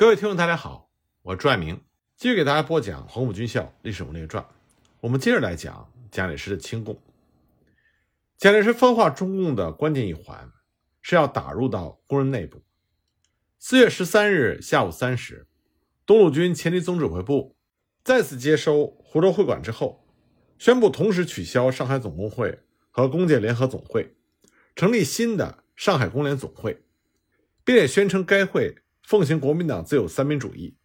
各位听众，大家好，我朱爱明，继续给大家播讲《黄埔军校历史人物列传》。我们接着来讲蒋介石的清共。蒋介石分化中共的关键一环是要打入到工人内部。四月十三日下午三时，东路军前敌总指挥部再次接收湖州会馆之后，宣布同时取消上海总工会和工界联合总会，成立新的上海工联总会，并且宣称该会奉行国民党自有三民主义，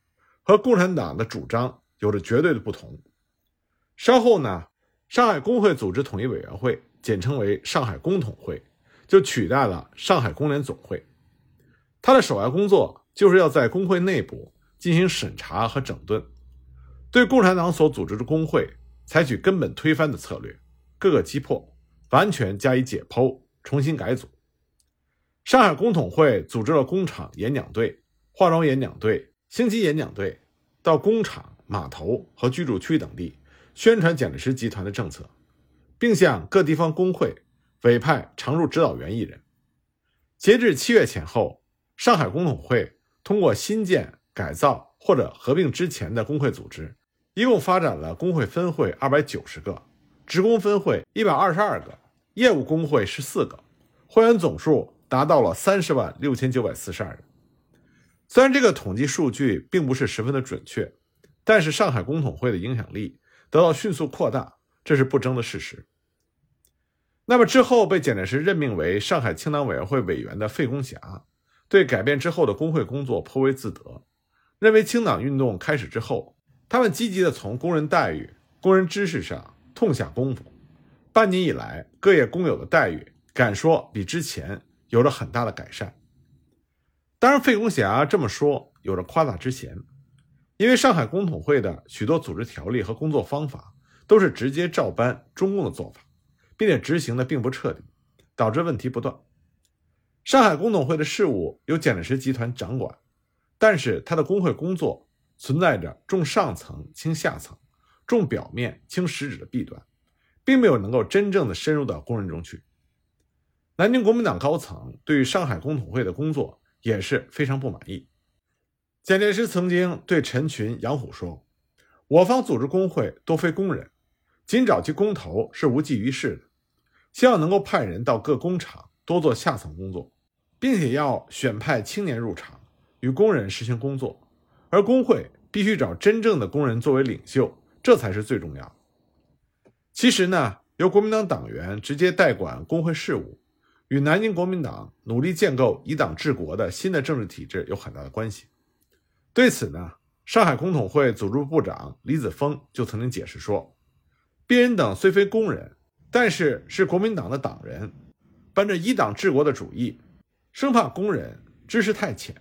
和共产党的主张有着绝对的不同。稍后呢，上海工会组织统一委员会，简称为上海工统会，就取代了上海工联总会。他的首要工作就是要在工会内部进行审查和整顿，对共产党所组织的工会采取根本推翻的策略，各个击破，完全加以解剖，重新改组。上海工统会组织了工厂演讲队、化妆演讲队、星级演讲队，到工厂、码头和居住区等地宣传蒋介石集团的政策，并向各地方工会委派常驻指导员一人。截至七月前后。上海工统会通过新建、改造或者合并之前的工会组织，一共发展了工会分会二百九十个，职工分会一百二十二个，业务工会十四个，会员总数达到了三十万六千九百四十二人。虽然这个统计数据并不是十分的准确，但是上海工统会的影响力得到迅速扩大，这是不争的事实。那么之后被蒋介石任命为上海青党委员会委员的费公侠。对改变之后的工会工作颇为自得，认为清党运动开始之后，他们积极的从工人待遇、工人知识上痛下功夫。半年以来，各业工友的待遇，敢说比之前有着很大的改善。当然，费公侠这么说有着夸大之嫌，因为上海工统会的许多组织条例和工作方法都是直接照搬中共的做法，并且执行的并不彻底，导致问题不断。上海工统会的事务由蒋介石集团掌管，但是他的工会工作存在着重上层轻下层、重表面轻实质的弊端，并没有能够真正的深入到工人中去。南京国民党高层对于上海工统会的工作也是非常不满意。蒋介石曾经对陈群、杨虎说：“我方组织工会多非工人，仅找其工头是无济于事的，希望能够派人到各工厂多做下层工作。”并且要选派青年入场，与工人实行工作，而工会必须找真正的工人作为领袖，这才是最重要。其实呢，由国民党党员直接代管工会事务，与南京国民党努力建构以党治国的新的政治体制有很大的关系。对此呢，上海工统会组织部长李子峰就曾经解释说：“鄙人等虽非工人，但是是国民党的党人，本着以党治国的主义。”生怕工人知识太浅，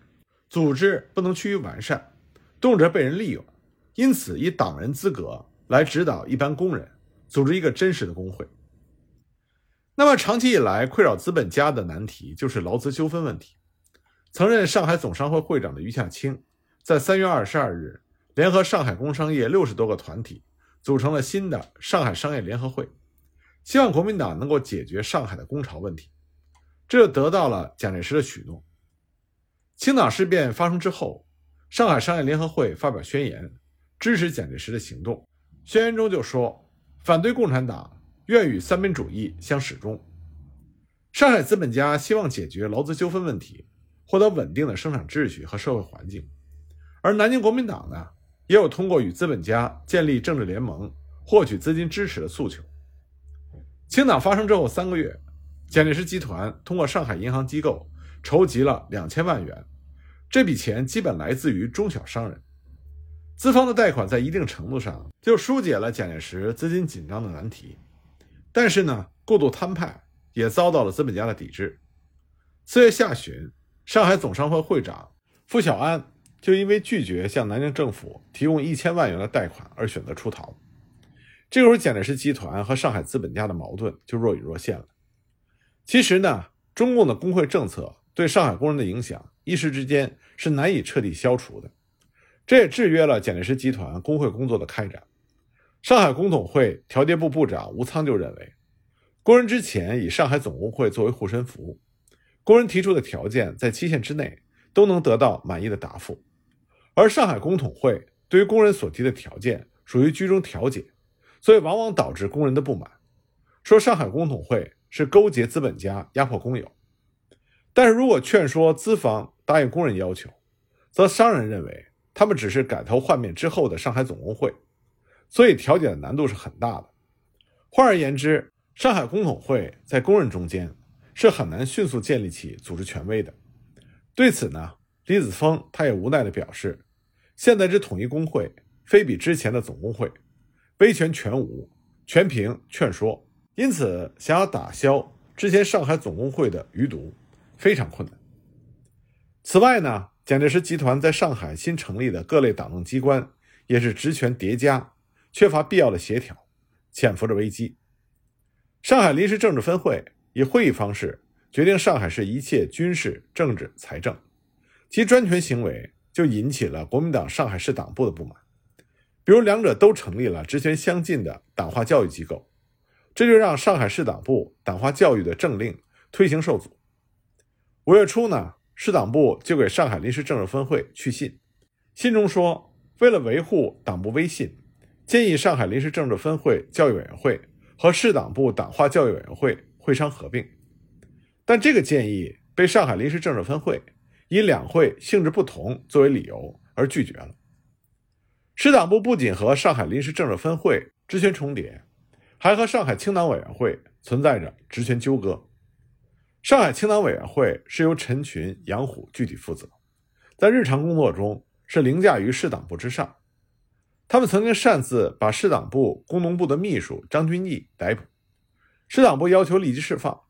组织不能趋于完善，动辄被人利用，因此以党人资格来指导一般工人，组织一个真实的工会。那么长期以来困扰资本家的难题就是劳资纠纷问题。曾任上海总商会会长的余下清，在三月二十二日联合上海工商业六十多个团体，组成了新的上海商业联合会，希望国民党能够解决上海的工潮问题。这得到了蒋介石的许诺。青岛事变发生之后，上海商业联合会发表宣言，支持蒋介石的行动。宣言中就说：“反对共产党，愿与三民主义相始终。”上海资本家希望解决劳资纠纷问题，获得稳定的生产秩序和社会环境；而南京国民党呢，也有通过与资本家建立政治联盟、获取资金支持的诉求。清党发生之后三个月。蒋介石集团通过上海银行机构筹集了两千万元，这笔钱基本来自于中小商人。资方的贷款在一定程度上就疏解了蒋介石资金紧张的难题，但是呢，过度摊派也遭到了资本家的抵制。四月下旬，上海总商会会长傅小安就因为拒绝向南京政府提供一千万元的贷款而选择出逃。这会儿，蒋介石集团和上海资本家的矛盾就若隐若现了。其实呢，中共的工会政策对上海工人的影响，一时之间是难以彻底消除的。这也制约了蒋介石集团工会工作的开展。上海工统会调解部部长吴仓就认为，工人之前以上海总工会作为护身符，工人提出的条件在期限之内都能得到满意的答复，而上海工统会对于工人所提的条件属于居中调解，所以往往导致工人的不满，说上海工统会是勾结资本家压迫工友。但是如果劝说资方答应工人要求，则商人认为他们只是改头换面之后的上海总工会，所以调解的难度是很大的。换而言之，上海工统会在工人中间是很难迅速建立起组织权威的。对此呢，李子峰他也无奈地表示：“现在之统一工会，非比之前的总工会，威权全无，全凭劝说。因此，想要打消之前上海总工会的余毒。”非常困难。此外呢，蒋介石集团在上海新成立的各类党政机关也是职权叠加，缺乏必要的协调，潜伏着危机。上海临时政治分会以会议方式决定上海市一切军事、政治、财政，其专权行为就引起了国民党上海市党部的不满。比如，两者都成立了职权相近的党化教育机构，这就让上海市党部党化教育的政令推行受阻。五月初呢，市党部就给上海临时政治分会去信，信中说，为了维护党部威信，建议上海临时政治分会教育委员会和市党部党化教育委员会会商合并。但这个建议被上海临时政治分会以两会性质不同作为理由而拒绝了。市党部不仅和上海临时政治分会职权重叠，还和上海清党委员会存在着职权纠葛。上海清党委员会是由陈群、杨虎具体负责，在日常工作中是凌驾于市党部之上。他们曾经擅自把市党部工农部的秘书张君毅逮捕，市党部要求立即释放，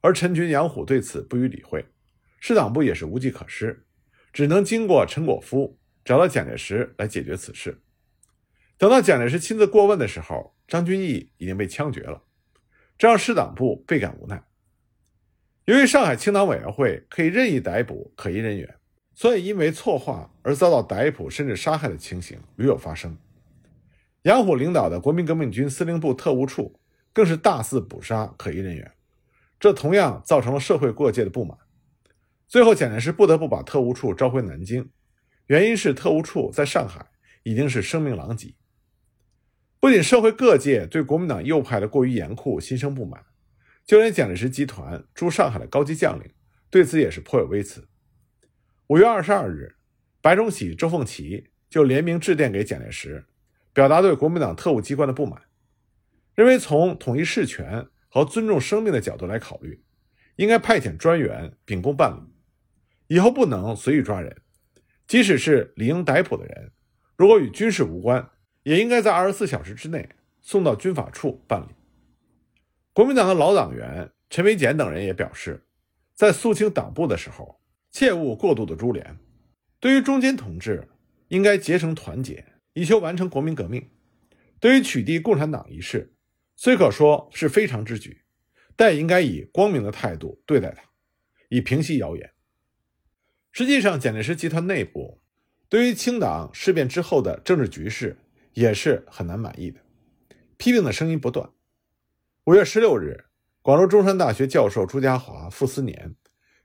而陈群、杨虎对此不予理会，市党部也是无计可施，只能经过陈果夫找到蒋介石来解决此事。等到蒋介石亲自过问的时候，张君毅已经被枪决了，这让市党部倍感无奈。由于上海青党委员会可以任意逮捕可疑人员，所以因为错话而遭到逮捕甚至杀害的情形屡有发生。杨虎领导的国民革命军司令部特务处更是大肆捕杀可疑人员，这同样造成了社会各界的不满。最后，蒋介石不得不把特务处召回南京，原因是特务处在上海已经是声名狼藉。不仅社会各界对国民党右派的过于严酷心生不满。就连蒋介石集团驻上海的高级将领对此也是颇有微词。五月二十二日，白崇禧、周凤岐就联名致电给蒋介石，表达对国民党特务机关的不满，认为从统一事权和尊重生命的角度来考虑，应该派遣专员秉公办理，以后不能随意抓人，即使是理应逮捕的人，如果与军事无关，也应该在二十四小时之内送到军法处办理。国民党的老党员陈维简等人也表示，在肃清党部的时候，切勿过度的株连。对于中间同志，应该结成团结，以求完成国民革命。对于取缔共产党一事，虽可说是非常之举，但也应该以光明的态度对待它，以平息谣言。实际上，蒋介石集团内部对于清党事变之后的政治局势也是很难满意的，批评的声音不断。五月十六日，广州中山大学教授朱家骅、傅斯年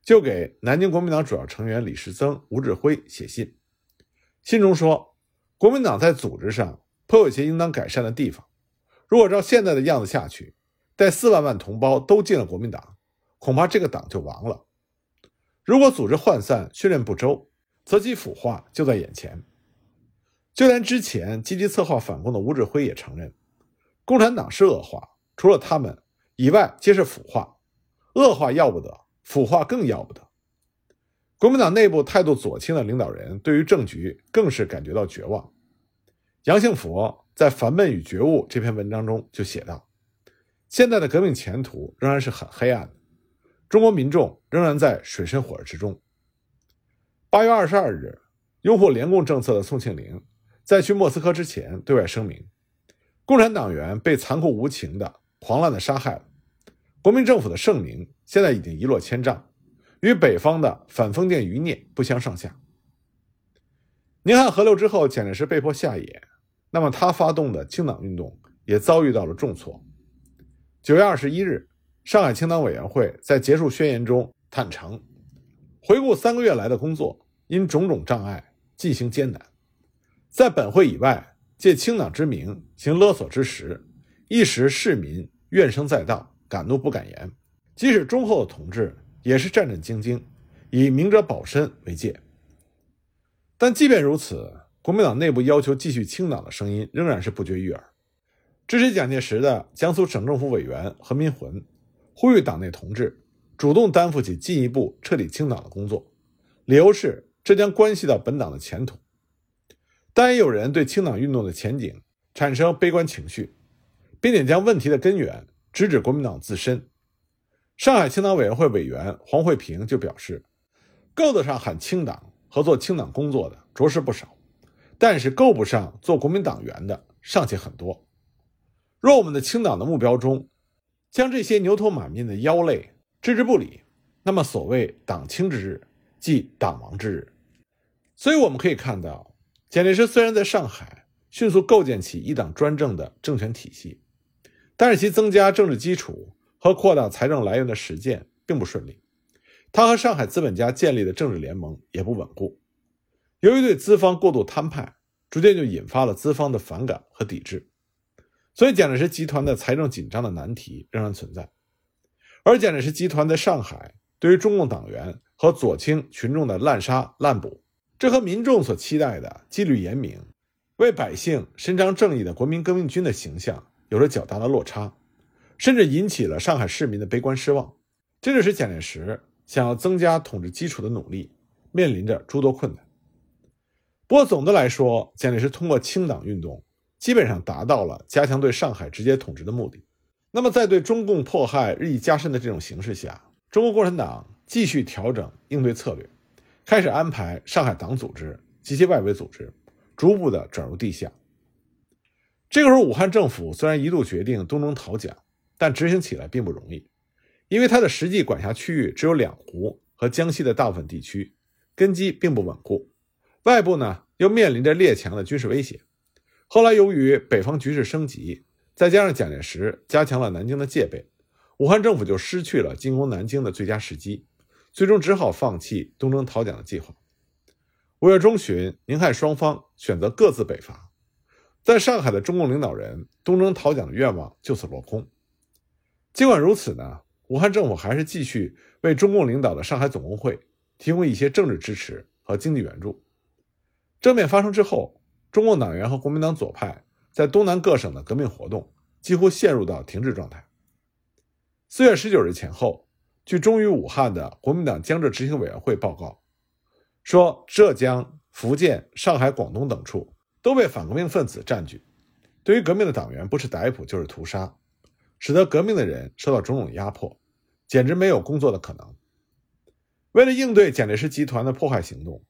就给南京国民党主要成员李时增、吴志辉写信，信中说，国民党在组织上颇有些应当改善的地方。如果照现在的样子下去，待四万万同胞都进了国民党，恐怕这个党就亡了。如果组织涣散、训练不周，则其腐化就在眼前。就连之前积极策划反攻的吴志辉也承认，共产党是恶化。除了他们以外，皆是腐化、恶化，要不得；腐化更要不得。国民党内部态度左倾的领导人，对于政局更是感觉到绝望。杨幸福在《烦闷与觉悟》这篇文章中就写道：“现在的革命前途仍然是很黑暗的，中国民众仍然在水深火热之中。”八月二十二日，拥护联共政策的宋庆龄在去莫斯科之前对外声明：“共产党员被残酷无情的。”狂乱的杀害了国民政府的盛名，现在已经一落千丈，与北方的反封建余孽不相上下。宁汉合流之后，蒋介石被迫下野，那么他发动的清党运动也遭遇到了重挫。九月二十一日，上海清党委员会在结束宣言中坦诚，回顾三个月来的工作，因种种障碍，进行艰难，在本会以外借清党之名行勒索之时，一时市民怨声载道，敢怒不敢言。即使忠厚的同志，也是战战兢兢，以明哲保身为戒。但即便如此，国民党内部要求继续清党的声音仍然是不绝于耳。支持蒋介石的江苏省政府委员何民魂呼吁党内同志主动担负起进一步彻底清党的工作，理由是这将关系到本党的前途。但也有人对清党运动的前景产生悲观情绪，并且将问题的根源直指国民党自身。上海青党委员会委员黄惠平就表示，够得上喊清党和做清党工作的着实不少，但是够不上做国民党员的尚且很多。若我们的清党的目标中，将这些牛头马面的妖类置之不理，那么所谓党清之日，即党亡之日。所以我们可以看到。蒋介石虽然在上海迅速构建起一党专政的政权体系，但是其增加政治基础和扩大财政来源的实践并不顺利。他和上海资本家建立的政治联盟也不稳固。由于对资方过度摊派，逐渐就引发了资方的反感和抵制。所以，蒋介石集团的财政紧张的难题仍然存在。而蒋介石集团在上海对于中共党员和左倾群众的滥杀滥捕。这和民众所期待的纪律严明、为百姓伸张正义的国民革命军的形象有着较大的落差，甚至引起了上海市民的悲观失望。这就使蒋介石想要增加统治基础的努力面临着诸多困难。不过总的来说，蒋介石通过清党运动基本上达到了加强对上海直接统治的目的。那么，在对中共迫害日益加深的这种形势下，中国共产党继续调整应对策略。开始安排上海党组织及其外围组织逐步的转入地下。这个时候，武汉政府虽然一度决定东征讨蒋，但执行起来并不容易，因为它的实际管辖区域只有两湖和江西的大部分地区，根基并不稳固。外部呢又面临着列强的军事威胁。后来由于北方局势升级，再加上蒋介石加强了南京的戒备，武汉政府就失去了进攻南京的最佳时机。最终只好放弃东征讨蒋的计划。五月中旬，宁汉双方选择各自北伐，在上海的中共领导人东征讨蒋的愿望就此落空。尽管如此呢，武汉政府还是继续为中共领导的上海总工会提供一些政治支持和经济援助。政变发生之后，中共党员和国民党左派在东南各省的革命活动几乎陷入到停滞状态。四月十九日前后。据忠于武汉的国民党江浙执行委员会报告说，浙江、福建、上海、广东等处都被反革命分子占据，对于革命的党员不是逮捕就是屠杀，使得革命的人受到种种压迫，简直没有工作的可能。为了应对蒋介石集团的迫害行动，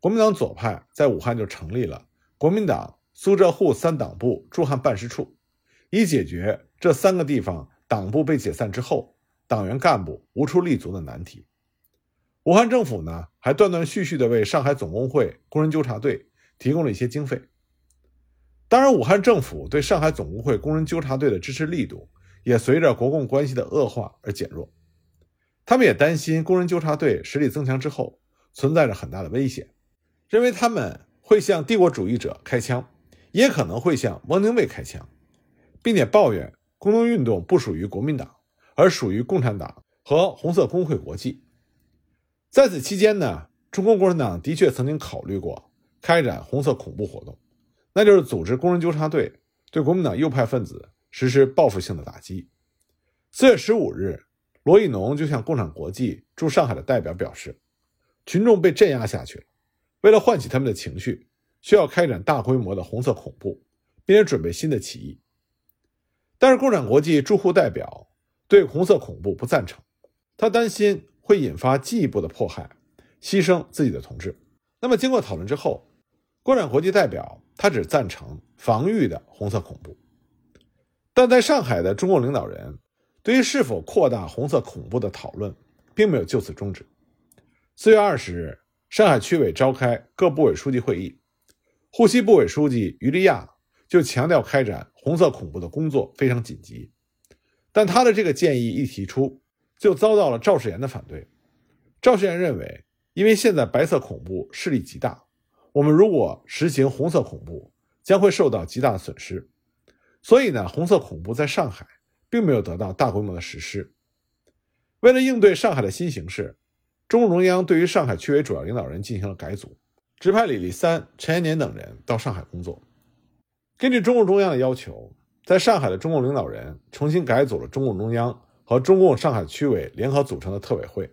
国民党左派在武汉就成立了国民党苏浙沪三党部驻汉办事处，以解决这三个地方党部被解散之后。党员干部无处立足的难题，武汉政府呢还断断续续地为上海总工会工人纠察队提供了一些经费。当然，武汉政府对上海总工会工人纠察队的支持力度也随着国共关系的恶化而减弱。他们也担心工人纠察队实力增强之后存在着很大的危险，认为他们会向帝国主义者开枪，也可能会向汪精卫开枪，并且抱怨工农运动不属于国民党。而属于共产党和红色工会国际。在此期间呢，中国共产党的确曾经考虑过开展红色恐怖活动，那就是组织工人纠察队对国民党右派分子实施报复性的打击。四月十五日，罗亦农就向共产国际驻上海的代表表示，群众被镇压下去了，为了唤起他们的情绪，需要开展大规模的红色恐怖，并且准备新的起义。但是共产国际驻沪代表。对红色恐怖不赞成，他担心会引发进一步的迫害，牺牲自己的同志。那么经过讨论之后，共产国际代表他只赞成防御的红色恐怖，但在上海的中共领导人对于是否扩大红色恐怖的讨论，并没有就此终止。四月二十日，上海区委召开各部委书记会议，沪西部委书记于利亚就强调开展红色恐怖的工作非常紧急。但他的这个建议一提出，就遭到了赵世炎的反对。赵世炎认为，因为现在白色恐怖势力极大，我们如果实行红色恐怖，将会受到极大的损失。所以呢，红色恐怖在上海并没有得到大规模的实施。为了应对上海的新形势，中共中央对于上海区委主要领导人进行了改组，指派李立三、陈延年等人到上海工作。根据中共中央的要求，在上海的中共领导人重新改组了中共中央和中共上海区委联合组成的特委会，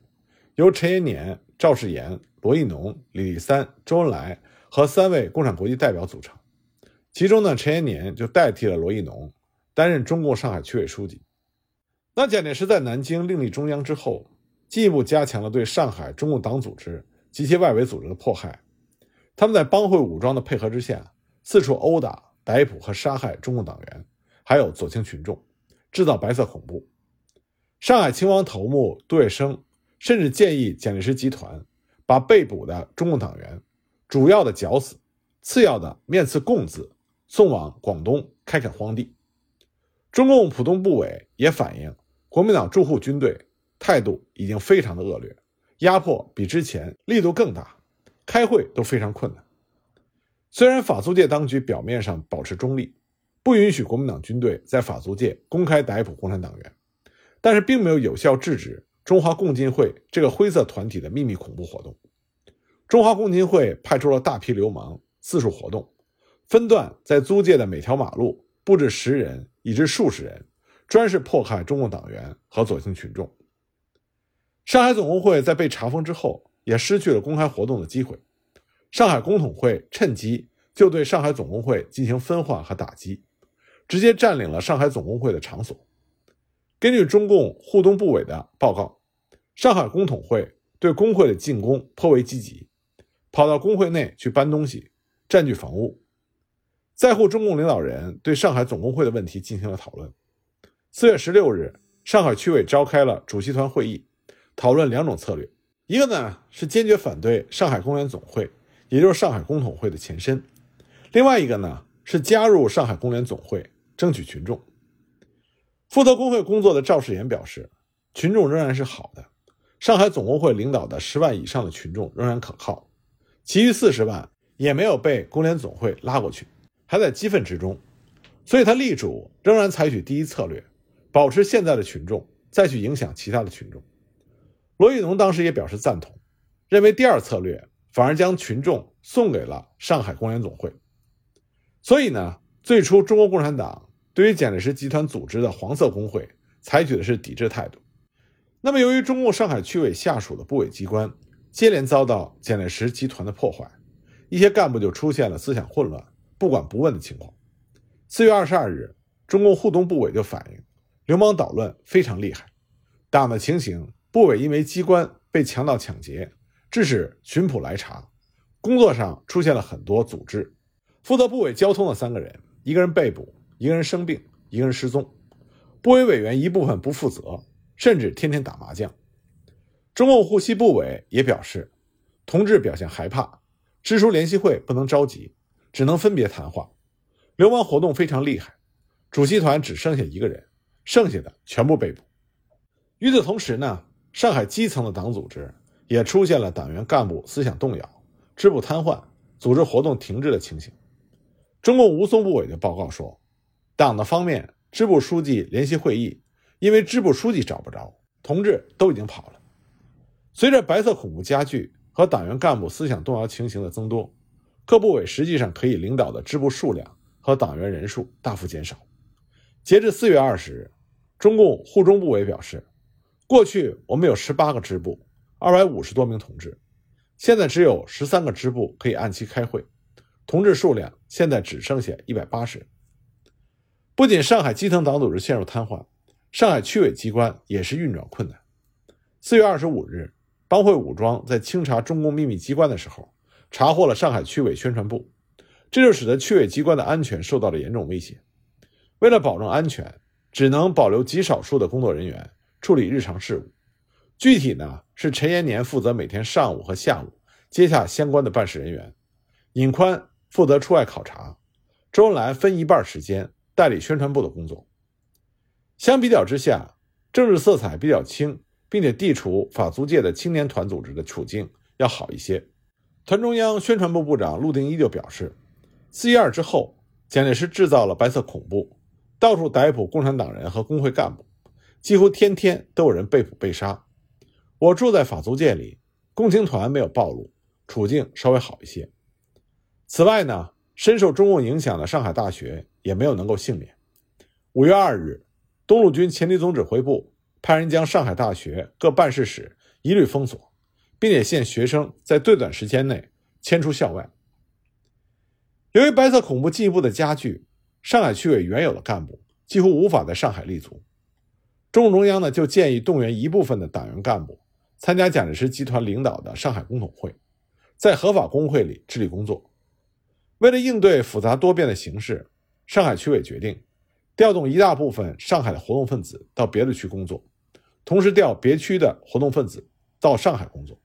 由陈延年、赵世炎、罗亦农、李立三、周恩来和三位共产国际代表组成。其中呢，陈延年就代替了罗亦农担任中共上海区委书记。那蒋介石在南京另立中央之后，进一步加强了对上海中共党组织及其外围组织的迫害。他们在帮会武装的配合之下，四处殴打、逮捕和杀害中共党员，还有左倾群众，制造白色恐怖。上海青王头目杜月笙甚至建议蒋介石集团把被捕的中共党员，主要的绞死，次要的面刺共字，送往广东开垦荒地。中共浦东部委也反映。国民党驻沪军队态度已经非常的恶劣，压迫比之前力度更大，开会都非常困难。虽然法租界当局表面上保持中立，不允许国民党军队在法租界公开逮捕共产党员，但是并没有有效制止中华共进会这个灰色团体的秘密恐怖活动。中华共进会派出了大批流氓四处活动，分段在租界的每条马路布置十人以至数十人。专是迫害中共党员和左倾群众。上海总工会在被查封之后，也失去了公开活动的机会。上海工统会趁机就对上海总工会进行分化和打击，直接占领了上海总工会的场所。根据中共沪东部委的报告，上海工统会对工会的进攻颇为积极，跑到工会内去搬东西，占据房屋。在沪中共领导人对上海总工会的问题进行了讨论。四月十六日，上海区委召开了主席团会议，讨论两种策略：一个呢是坚决反对上海工联总会，也就是上海工统会的前身；另外一个呢是加入上海工联总会，争取群众。负责工会工作的赵世炎表示，群众仍然是好的，上海总工会领导的十万以上的群众仍然可靠，其余四十万也没有被工联总会拉过去，还在激愤之中，所以他力主仍然采取第一策略。保持现在的群众，再去影响其他的群众。罗玉农当时也表示赞同，认为第二策略反而将群众送给了上海工联总会。所以呢，最初中国共产党对于蒋介石集团组织的黄色工会采取的是抵制态度。那么，由于中共上海区委下属的部委机关接连遭到蒋介石集团的破坏，一些干部就出现了思想混乱、不管不问的情况。四月二十二日，中共沪东部委就反映。流氓捣乱非常厉害，党的情形，部委因为机关被强盗抢劫，致使巡捕来查，工作上出现了很多组织。负责部委交通的三个人，一个人被捕，一个人生病，一个人失踪。部委委员一部分不负责，甚至天天打麻将。中共沪西部委也表示，同志表现害怕，支书联席会不能召集，只能分别谈话。流氓活动非常厉害，主席团只剩下一个人。剩下的全部被捕。与此同时呢，上海基层的党组织也出现了党员干部思想动摇、支部瘫痪、组织活动停滞的情形。中共吴淞部委的报告说，党的方面支部书记联席会议因为支部书记找不着，同志都已经跑了。随着白色恐怖加剧和党员干部思想动摇情形的增多，各部委实际上可以领导的支部数量和党员人数大幅减少。截至四月二十日。中共沪中部委表示，过去我们有十八个支部，二百五十多名同志，现在只有十三个支部可以按期开会，同志数量现在只剩下一百八十人。不仅上海基层党组织陷入瘫痪，上海区委机关也是运转困难。四月二十五日，帮会武装在清查中共秘密机关的时候，查获了上海区委宣传部，这就使得区委机关的安全受到了严重威胁。为了保证安全。只能保留极少数的工作人员处理日常事务，具体呢是陈延年负责每天上午和下午接下相关的办事人员，尹宽负责出外考察，周恩来分一半时间代理宣传部的工作。相比较之下，政治色彩比较轻，并且地处法租界的青年团组织的处境要好一些。团中央宣传部部长陆定一就表示，四一二之后，蒋介石制造了白色恐怖，到处逮捕共产党人和工会干部，几乎天天都有人被捕被杀。我住在法租界里，共青团没有暴露，处境稍微好一些。此外呢，深受中共影响的上海大学也没有能够幸免。五月二日，东路军前敌总指挥部派人将上海大学各办事室一律封锁。并且限学生在最短时间内迁出校外。由于白色恐怖进一步的加剧，上海区委原有的干部几乎无法在上海立足。中共中央呢就建议动员一部分的党员干部参加蒋介石集团领导的上海工统会，在合法工会里致力工作。为了应对复杂多变的形势，上海区委决定调动一大部分上海的活动分子到别的区工作，同时调别区的活动分子到上海工作。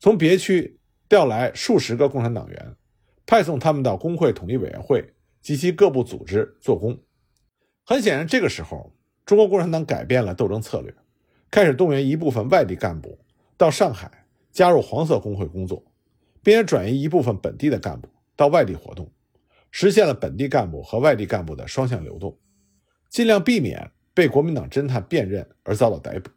从别区调来数十个共产党员，派送他们到工会统一委员会及其各部组织做工。很显然，这个时候中国共产党改变了斗争策略，开始动员一部分外地干部到上海加入黄色工会工作，并且转移一部分本地的干部到外地活动，实现了本地干部和外地干部的双向流动，尽量避免被国民党侦探辨认而遭到逮捕。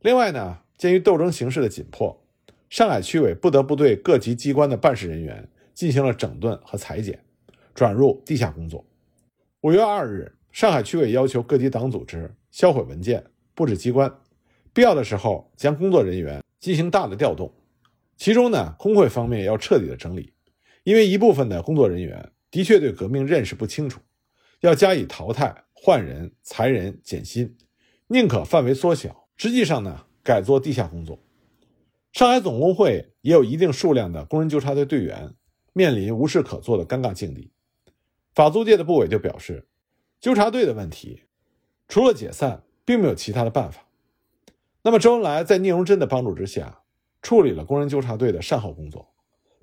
另外呢，鉴于斗争形势的紧迫。上海区委不得不对各级机关的办事人员进行了整顿和裁减，转入地下工作。五月二日，上海区委要求各级党组织销毁文件、布置机关，必要的时候将工作人员进行大的调动。其中呢，工会方面要彻底的整理，因为一部分的工作人员的确对革命认识不清楚，要加以淘汰、换人、裁人、减薪，宁可范围缩小，实际上呢，改做地下工作。上海总工会也有一定数量的工人纠察队队员，面临无事可做的尴尬境地。法租界的部委就表示，纠察队的问题，除了解散，并没有其他的办法。那么，周恩来在聂荣臻的帮助之下，处理了工人纠察队的善后工作，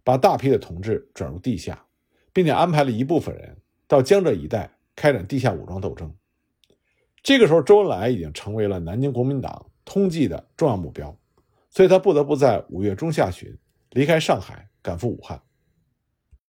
把大批的同志转入地下，并且安排了一部分人到江浙一带开展地下武装斗争。这个时候，周恩来已经成为了南京国民党通缉的重要目标。所以他不得不在五月中下旬离开上海，赶赴武汉。